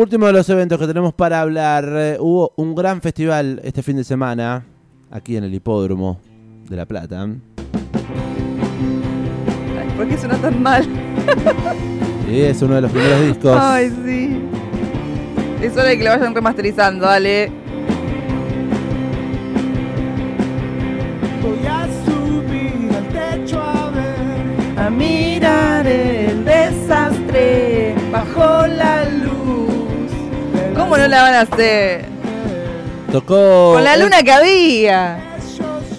Último de los eventos que tenemos para hablar. eh, hubo un gran festival este fin de semana aquí en el hipódromo de La Plata. Ay, ¿Por qué suena tan mal? Y es uno de los primeros discos. Ay, sí. Es hora de que lo vayan remasterizando, dale. Voy a subir al techo a ver A mirar el desastre la van a hacer? Tocó. Con la luna que había.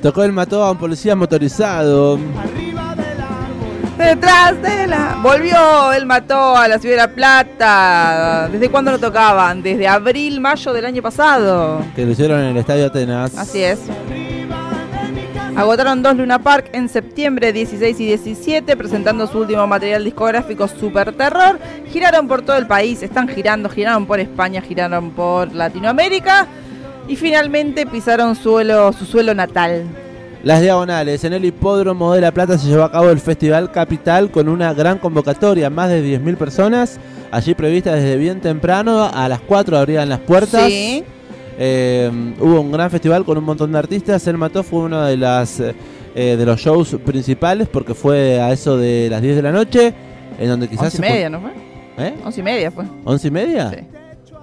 tocó el mató a un policía motorizado. arriba del árbol. Detrás de la. Volvió, él mató a la ciudad de La Plata. ¿Desde cuándo lo tocaban? Desde abril, mayo del año pasado. Que lo hicieron en el estadio Atenas. Así es. Agotaron dos Luna Park en septiembre 16 y 17, presentando su último material discográfico Super Terror. Giraron por todo el país, están girando, giraron por España, giraron por Latinoamérica y finalmente pisaron suelo, su suelo natal. Las Diagonales. En el hipódromo de La Plata se llevó a cabo el Festival Capital con una gran convocatoria. Más de 10.000 personas. Allí prevista desde bien temprano. A las 4 abrían las puertas. Sí. Eh, hubo un gran festival con un montón de artistas. El Mató fue uno de las eh, de los shows principales porque fue a eso de las 10 de la noche. En donde quizás Once y se fue- media, ¿no fue? ¿Eh? Once y media fue. ¿Once y media? Sí.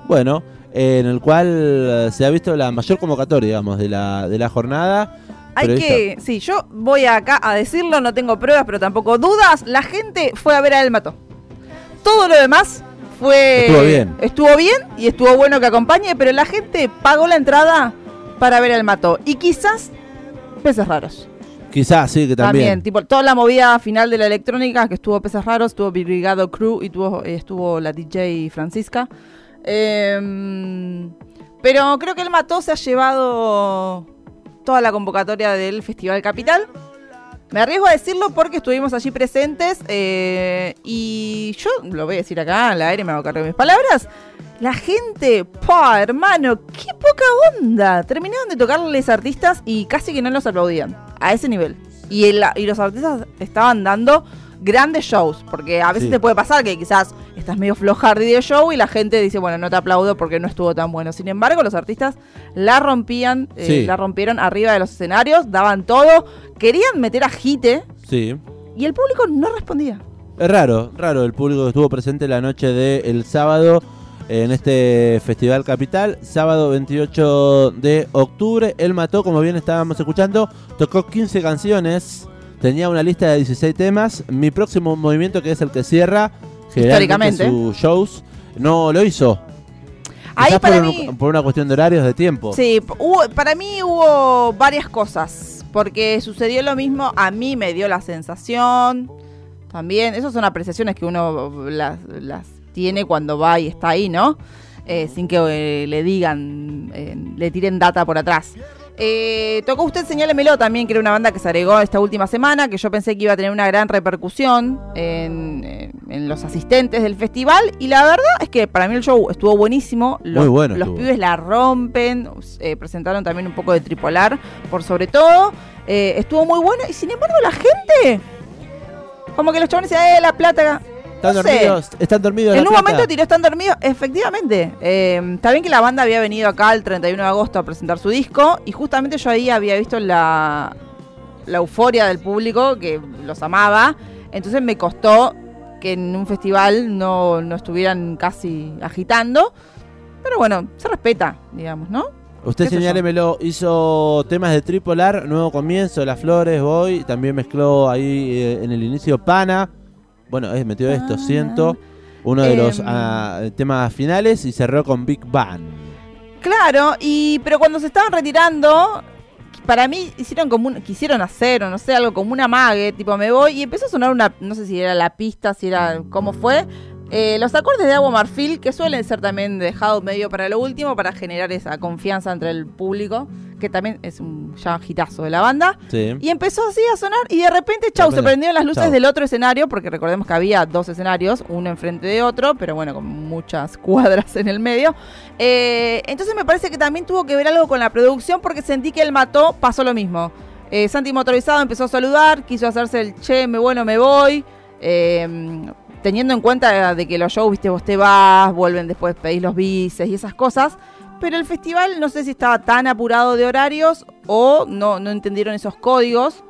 Bueno, eh, en el cual eh, se ha visto la mayor convocatoria, digamos, de la, de la jornada. Hay que, sí, yo voy acá a decirlo, no tengo pruebas, pero tampoco dudas. La gente fue a ver a El Mató. Todo lo demás fue. Estuvo bien. Estuvo bien y estuvo bueno que acompañe, pero la gente pagó la entrada para ver al Mató. Y quizás peces raros. Quizás, sí, que También. también. tipo, toda la movida final de la electrónica, que estuvo peces raros, estuvo Brigado Crew y tuvo, eh, estuvo la DJ Francisca. Em, pero creo que el Mató se ha llevado toda la convocatoria del Festival Capital. Me arriesgo a decirlo porque estuvimos allí presentes eh, y yo lo voy a decir acá al aire, me hago cargo de mis palabras. La gente, pa, hermano, qué poca onda. Terminaron de tocarles artistas y casi que no los aplaudían. A ese nivel. Y, los artistas estaban dando grandes shows. Porque a veces Sí. te puede pasar que quizás estás medio flojardi de show y la gente dice, bueno, no te aplaudo porque no estuvo tan bueno. Sin embargo, los artistas la rompían, eh, Sí. la rompieron arriba de los escenarios, daban todo, querían meter a Jite Sí. y el público no respondía. Es raro, raro el público que estuvo presente la noche del sábado en este Festival Capital. Sábado 28 de octubre. Él mató, como bien estábamos escuchando, tocó 15 canciones. Tenía una lista de 16 temas. Mi próximo movimiento, que es el que cierra Históricamente. sus shows, no lo hizo. Ahí Quizás para por, mí... un- por una cuestión de horarios de tiempo. Sí, hubo- para mí hubo varias cosas. Porque sucedió lo mismo, a mí me dio la sensación. También, esas son apreciaciones que uno las, las tiene cuando va y está ahí, ¿no? Eh, sin que eh, le digan, eh, le tiren data por atrás. Eh, tocó usted Señálemelo también, que era una banda que se agregó esta última semana, que yo pensé que iba a tener una gran repercusión en, en- en los asistentes del festival. Y la verdad es que para mí el show estuvo buenísimo. Los, Muy bueno Los estuvo. pibes la rompen, eh, presentaron también un poco de tripolar, por sobre todo. Eh, estuvo muy bueno y sin embargo la gente... Como que los chavales decían, eh, la plata... Están no sé. dormidos, están dormidos. En un Plata. momento tiró Están Dormidos, efectivamente. Eh, está bien que la banda había venido acá el 31 de agosto a presentar su disco y justamente yo ahí había visto la, la euforia del público que los amaba. Entonces me costó que en un festival no, no estuvieran casi agitando. Pero bueno, se respeta, digamos, ¿no? Usted señálemelo, hizo temas de tripolar, nuevo comienzo, Las Flores, Voy, también mezcló ahí eh, en el inicio Pana, bueno, es, metió esto, Pana. siento, uno de los Em. ah, temas finales y cerró con Big Bang. Claro, y pero cuando se estaban retirando, para mí hicieron como un, quisieron hacer o no sé, algo como una mague, tipo me voy y empezó a sonar una, no sé si era la pista, si era cómo fue, eh, los acordes de Agua Marfil que suelen ser también dejados medio para lo último para generar esa confianza entre el público, que también es un ya hitazo de la banda. Sí. Y empezó así a sonar y de repente, chau, se prendieron las luces chau. del otro escenario, porque recordemos que había dos escenarios, uno enfrente de otro, pero bueno, con muchas cuadras en el medio. Eh, entonces me parece que también tuvo que ver algo con la producción, porque sentí que el mató, pasó lo mismo. Eh, Santi Motorizado empezó a saludar, quiso hacerse el che, me bueno, me voy. Eh, teniendo en cuenta de que los shows, viste, vos te vas, vuelven después, pedís los bices y esas cosas. Pero el festival no sé si estaba tan apurado de horarios o no, no entendieron esos códigos.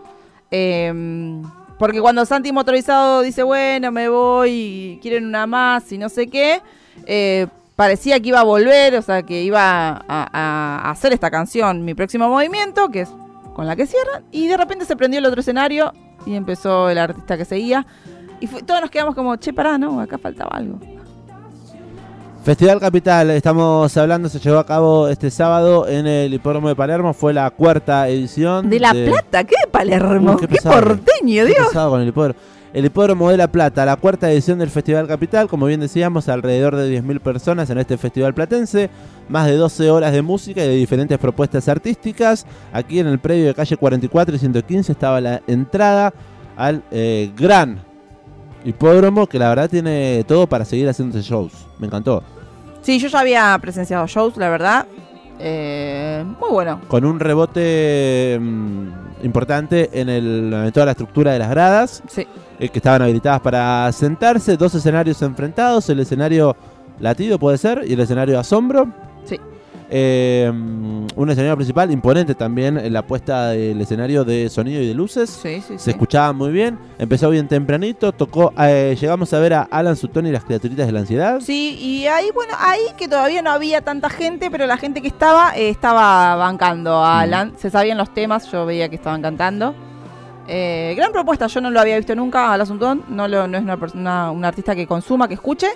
Em, porque cuando Santi Motorizado dice, bueno, me voy, quieren una más y no sé qué, eh, parecía que iba a volver, o sea, que iba a- a hacer esta canción, Mi Próximo Movimiento, que es con la que cierran, y de repente se prendió el otro escenario y empezó el artista que seguía. Y fue- todos nos quedamos como, che, pará, no, acá faltaba algo. Festival Capital, estamos hablando, se llevó a cabo este sábado en el Hipódromo de Palermo, fue la cuarta edición. De La Plata, ¿qué de Palermo? Uy, qué porteño, Qué Dios. pesado con el hipódromo. El Hipódromo de La Plata, la cuarta edición del Festival Capital, como bien decíamos, alrededor de 10.000 personas en este festival platense, más de 12 horas de música y de diferentes propuestas artísticas. Aquí en el predio de calle 44 y 115 estaba la entrada al eh, gran hipódromo, que la verdad tiene todo para seguir haciendo shows. Me encantó. Sí, yo ya había presenciado shows, la verdad. Eh, muy bueno. Con un rebote mm, importante en, el, en toda la estructura de las gradas. Sí. eh, que estaban habilitadas para sentarse, dos escenarios enfrentados, el escenario latido puede ser y el escenario asombro. Eh, un escenario principal imponente también en la puesta del escenario de sonido y de luces. Sí, sí, Se sí. escuchaba muy bien, empezó bien tempranito, tocó, eh, llegamos a ver a Alan Sutton y las criaturitas de la ansiedad. Sí, y ahí, bueno, ahí que todavía no había tanta gente, pero la gente que estaba, eh, estaba bancando a Alan. Se sabían los temas, yo veía que estaban cantando. Eh, gran propuesta, yo no lo había visto nunca al Asuntón, no, lo, no es una persona, un artista que consuma, que escuche,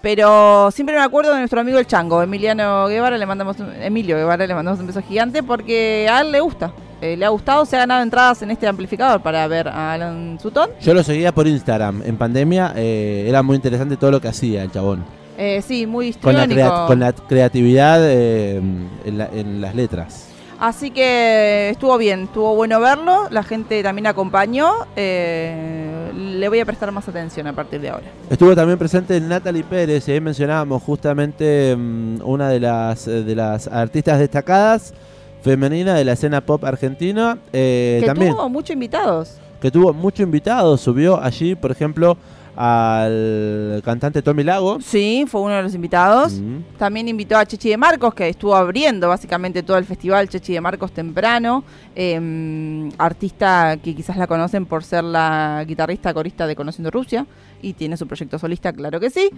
pero siempre me acuerdo de nuestro amigo el Chango, Emiliano Guevara, le mandamos un- Emilio Guevara, le mandamos un beso gigante porque a él le gusta, eh, le ha gustado, se ha ganado entradas en este amplificador para ver a Alan Sutton. Yo lo seguía por Instagram. En pandemia eh, era muy interesante todo lo que hacía el chabón. Eh, sí, muy Con la, histriónico. crea- con la creatividad eh, en, la- en las letras. Así que estuvo bien, estuvo bueno verlo, la gente también acompañó, eh, le voy a prestar más atención a partir de ahora. Estuvo también presente Natalie Pérez, y ahí mencionábamos justamente mm, una de las, eh, de las artistas destacadas femenina de la escena pop argentina. eh, que también, tuvo muchos invitados. que tuvo muchos invitados. Subió allí, por ejemplo, al cantante Tommy Lago. Sí, fue uno de los invitados. Mm. También invitó a Chechi de Marcos, que estuvo abriendo básicamente todo el festival Chechi de Marcos temprano. eh, artista que quizás la conocen por ser la guitarrista corista de Conociendo Rusia. Y tiene su proyecto solista, claro que sí.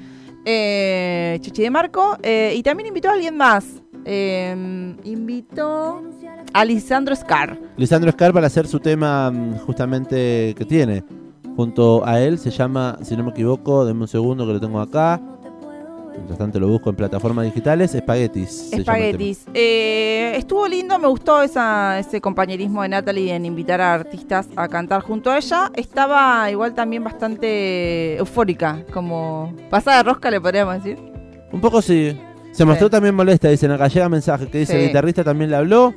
Eh, Chechi de Marco. eh, y también invitó a alguien más. Eh, invitó a Lisandro Scar. Lisandro Scar para hacer su tema mm, justamente que tiene. Junto a él se llama, si no me equivoco, denme un segundo que lo tengo acá. Mientras tanto lo busco en plataformas digitales. Espaguetis. Espaguetis. Eh, estuvo lindo, me gustó esa, ese compañerismo de Natalie en invitar a artistas a cantar junto a ella. Estaba igual también bastante eufórica, como pasada de rosca le podríamos decir. Un poco sí. Se mostró también molesta, dicen acá llega mensaje que dice Sí. el guitarrista también le habló.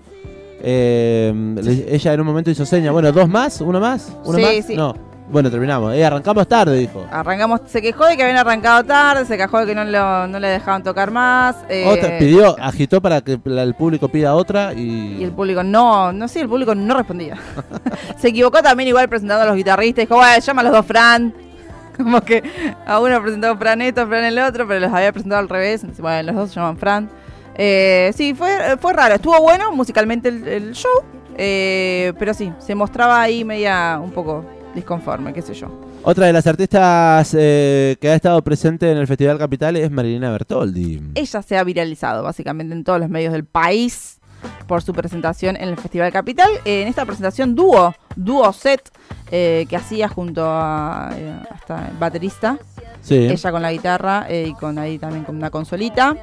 Eh, le- ella en un momento hizo seña. Bueno, dos más, uno más, uno Sí, más. sí. No. Bueno, terminamos. Eh, arrancamos tarde, dijo. Arrancamos, se quejó de que habían arrancado tarde, se quejó de que no, lo- no le dejaban tocar más. eh, Otra, pidió, agitó para que la- el público pida otra y, Y el público no, no sé, el público no respondía. se equivocó también igual presentando a los guitarristas, dijo, bueno, llama a los dos Fran. Como que a uno presentó Fran esto, Fran el otro, pero los había presentado al revés. Bueno, los dos se llaman Fran. Eh, sí, fue, fue raro. Estuvo bueno musicalmente el, el show, eh, pero sí, se mostraba ahí media un poco disconforme, qué sé yo. Otra de las artistas eh, que ha estado presente en el Festival Capital es Marilina Bertoldi. Ella se ha viralizado básicamente en todos los medios del país por su presentación en el Festival Capital. Eh, en esta presentación dúo, dúo set eh, que hacía junto a eh, hasta el baterista, Sí. ella con la guitarra y con ahí también con una consolita.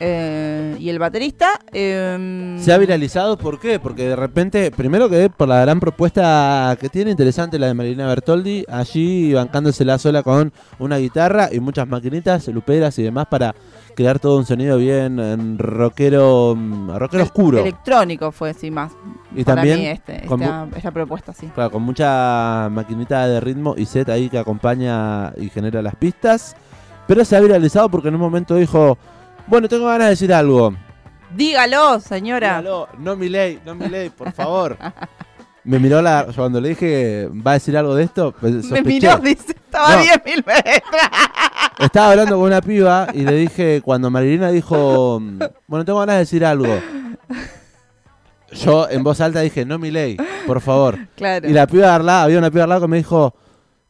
Eh, y el baterista. eh, Se ha viralizado, ¿por qué? Porque de repente, primero que por la gran propuesta que tiene, interesante la de Marilina Bertoldi, allí bancándosela sola con una guitarra y muchas maquinitas, luperas y demás para crear todo un sonido bien en rockero, mm, rockero oscuro. Electrónico fue, sí, más. Y para también mí este, con esta, esta propuesta, sí. Claro, con mucha maquinita de ritmo y set ahí que acompaña y genera las pistas. Pero se ha viralizado porque en un momento dijo, bueno, tengo ganas de decir algo. Dígalo, señora. Dígalo, no mi ley, no mi ley, por favor. Me miró la, cuando le dije, ¿va a decir algo de esto? Pues, Me miró, dice, estaba No. a 10.000 metros. Estaba hablando con una piba y le dije, cuando Marilina dijo, bueno, tengo ganas de decir algo. Yo en voz alta dije, no mi ley, por favor. Claro. Y la piba de al lado, había una piba de al lado que me dijo,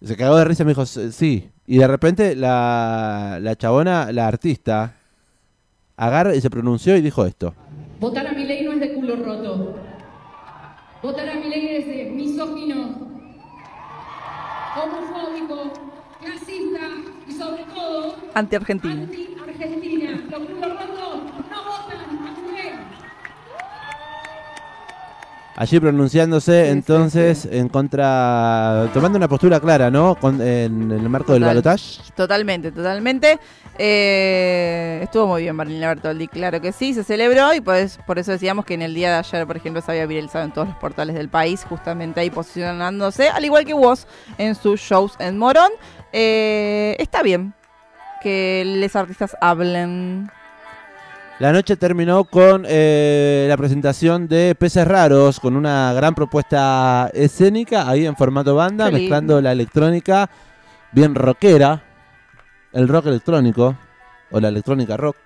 se cagó de risa y me dijo, "S- sí. Y de repente la, la chabona, la artista, agarra y se pronunció y dijo esto. Votar a mi ley no es de culo roto. Votar a mi ley es de misógino, homofóbico, clasista y sobre todo Anti-Argentina. anti-argentina. Los culos rotos no votan a mi ley. Allí pronunciándose Sí, entonces sí, en contra, tomando una postura clara, ¿no? Con- en el marco del balotaje. Totalmente, totalmente. Eh, estuvo muy bien Marilina Bertoldi, claro que sí, se celebró y pues por eso decíamos que en el día de ayer, por ejemplo, se había viralizado en todos los portales del país, justamente ahí posicionándose, al igual que vos en sus shows en Morón. Eh, está bien que les artistas hablen. La noche terminó con eh, la presentación de Peces Raros, con una gran propuesta escénica, ahí en formato banda, mezclando la electrónica bien rockera, el rock electrónico, o la electrónica rock,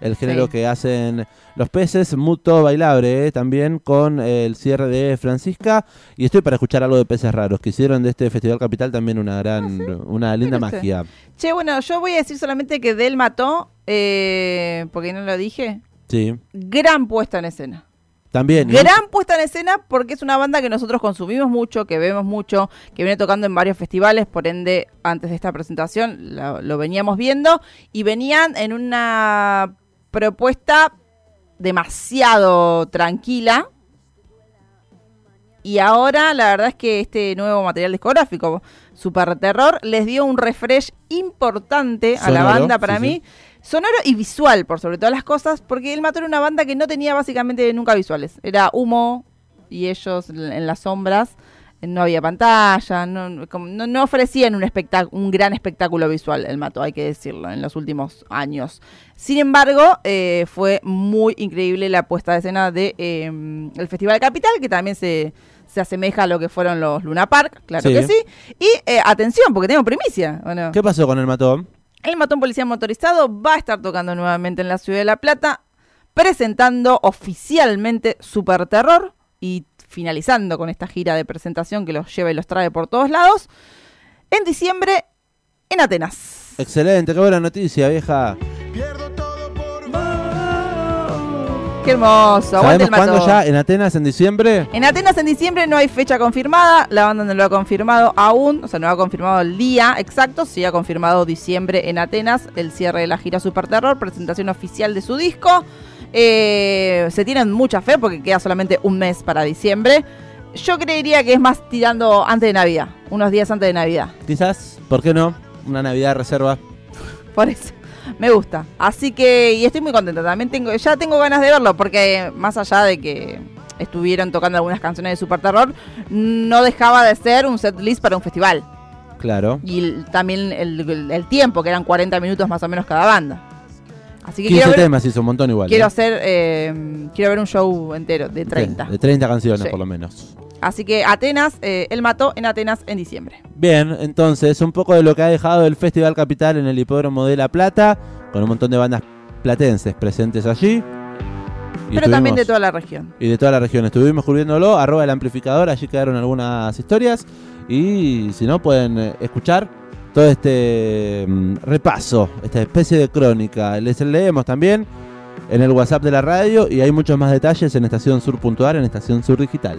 el género Sí. que hacen los peces, muto bailable, eh, también con el cierre de Francisca, y estoy para escuchar algo de Peces Raros, que hicieron de este Festival Capital también una gran, una linda magia. Che, bueno, yo voy a decir solamente que Del mató, eh, porque no lo dije, Sí, gran puesta en escena. también. Gran puesta en escena porque es una banda que nosotros consumimos mucho, que vemos mucho, que viene tocando en varios festivales, por ende, antes de esta presentación lo, lo veníamos viendo y venían en una propuesta demasiado tranquila. Y ahora la verdad es que este nuevo material discográfico, Super Terror, les dio un refresh importante a la banda para sí, mí. Sonoro y visual, por sobre todas las cosas, porque el Mató era una banda que no tenía básicamente nunca visuales. Era humo y ellos en las sombras. No había pantalla, no, no, no ofrecían un, un gran espectáculo visual, el Mato, hay que decirlo, en los últimos años. Sin embargo, eh, fue muy increíble la puesta de escena de eh, el Festival Capital, que también se, se asemeja a lo que fueron los Luna Park, claro Sí. que sí. Y eh, atención, porque tengo primicia. ¿Qué pasó con el matón? El matón policía motorizado va a estar tocando nuevamente en la ciudad de La Plata, presentando oficialmente Super Terror y finalizando con esta gira de presentación que los lleva y los trae por todos lados, en diciembre en Atenas. Excelente, qué buena noticia, vieja. Qué hermoso, aguante ¿Sabemos cuándo ya? ¿En Atenas en diciembre? En Atenas en diciembre no hay fecha confirmada, la banda no lo ha confirmado aún, o sea, no ha confirmado el día exacto, sí ha confirmado diciembre en Atenas, el cierre de la gira Super Terror, presentación oficial de su disco. Eh, se tienen mucha fe porque queda solamente un mes para diciembre. Yo creería que es más tirando antes de Navidad, unos días antes de Navidad. Quizás, ¿por qué no? Una Navidad de reserva. Por eso. Me gusta. Así que, y estoy muy contenta. También tengo, ya tengo ganas de verlo, porque más allá de que estuvieron tocando algunas canciones de Super Terror, no dejaba de ser un set list para un festival. Claro. Y el- también el, el- el tiempo, que eran 40 minutos más o menos cada banda. Así que 15 quiero ver, temas hizo un montón igual. quiero ¿eh? hacer, eh, quiero ver un show entero de 30. De 30 canciones Sí. por lo menos. Así que Atenas, eh, él mató en Atenas en diciembre. Bien, entonces, un poco de lo que ha dejado el Festival Capital en el Hipódromo de La Plata, con un montón de bandas platenses presentes allí. Y Pero también de toda la región. Y de toda la región. Estuvimos cubriéndolo, arroba el amplificador, allí quedaron algunas historias. Y si no, pueden eh, escuchar todo este mm, repaso, esta especie de crónica. Les leemos también en el WhatsApp de la radio y hay muchos más detalles en Estación Sur.ar, en Estación Sur Digital.